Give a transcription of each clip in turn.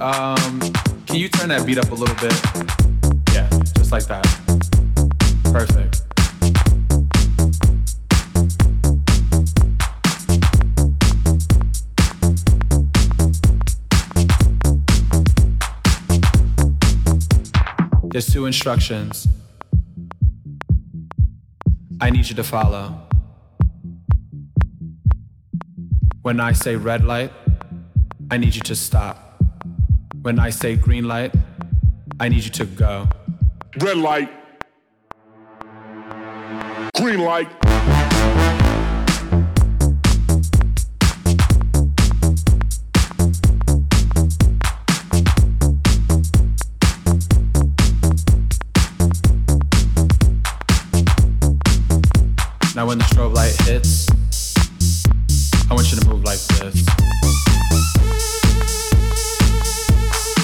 Um, can you turn that beat up a little bit? Yeah, just like that. Perfect. There's two instructions I need you to follow. When I say red light, I need you to stop. When I say green light, I need you to go. Red light. Green light. Now when the strobe light hits, I want you to move like this.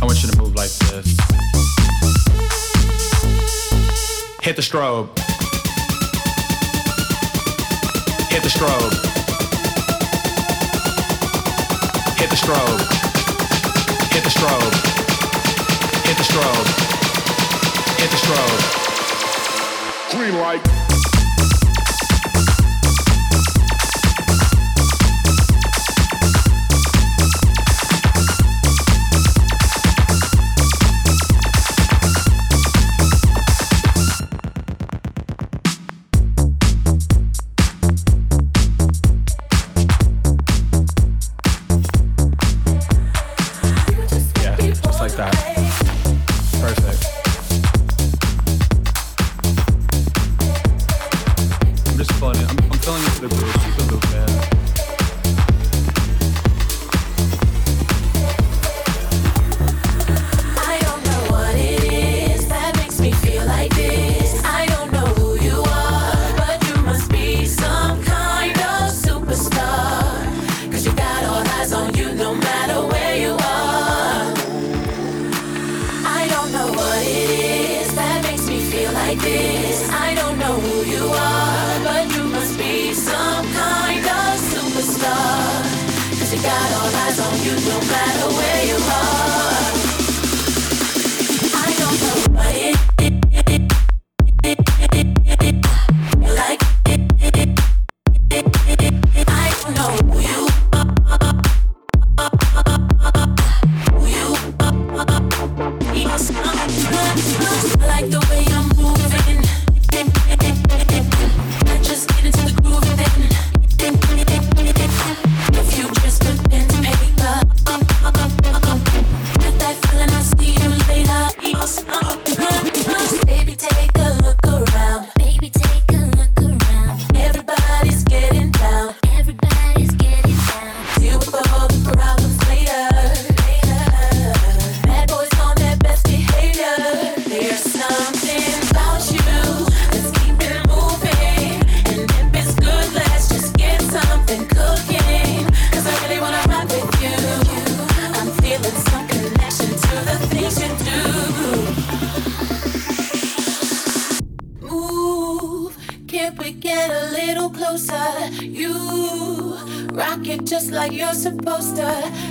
I want you to move like this. Hit the strobe. Hit the strobe. Hit the strobe. Hit the strobe. Hit the strobe. Hit the strobe. Green light. like you're supposed to.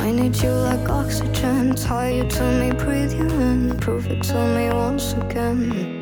I need you like oxygen. Tie you to me, breathe you in. Prove it to me once again.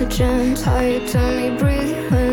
oxygen, tight, only breathe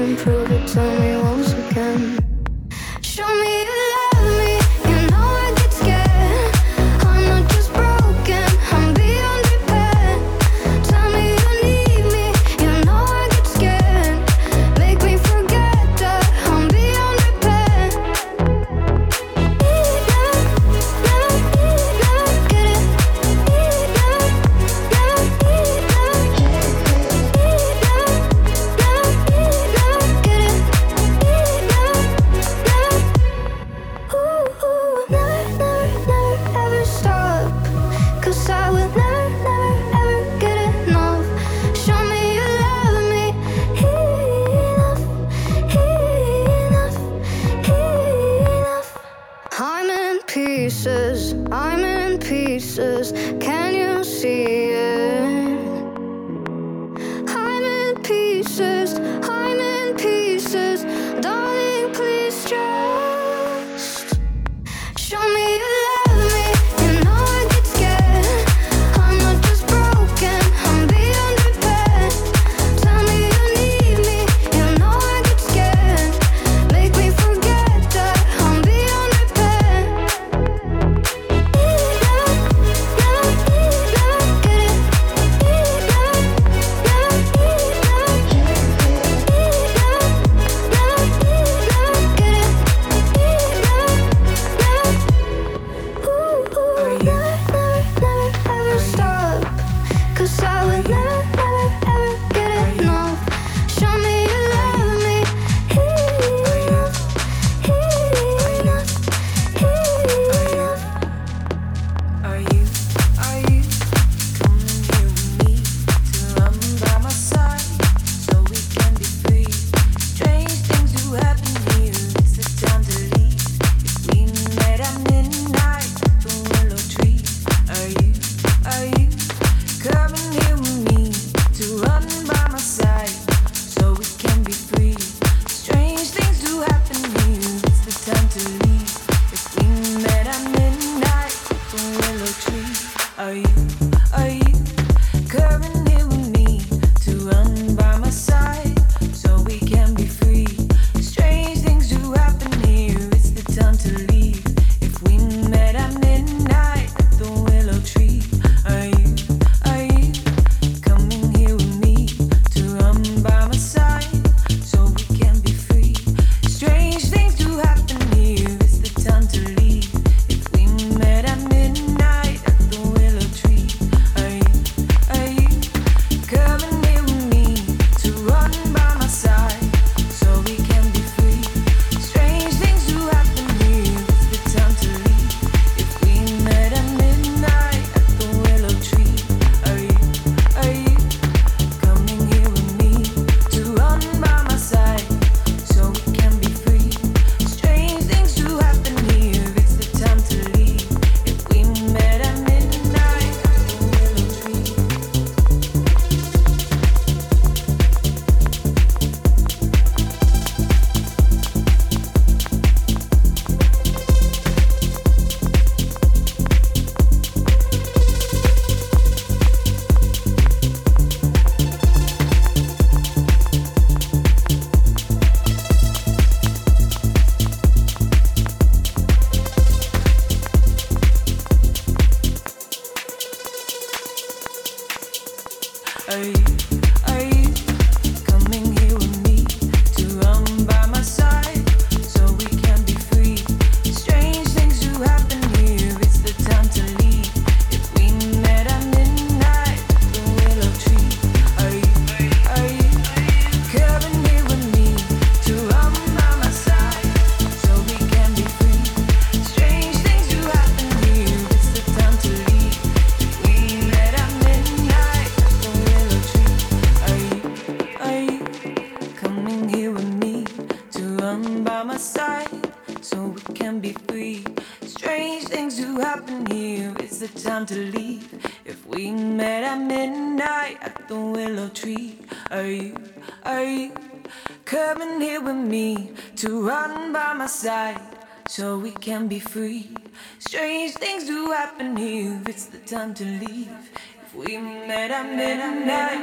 to run by my side so we can be free. Strange things do happen here. It's the time to leave. If we met at midnight,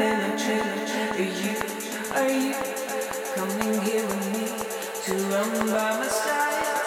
then I treat you. Are you coming here with me to run by my side?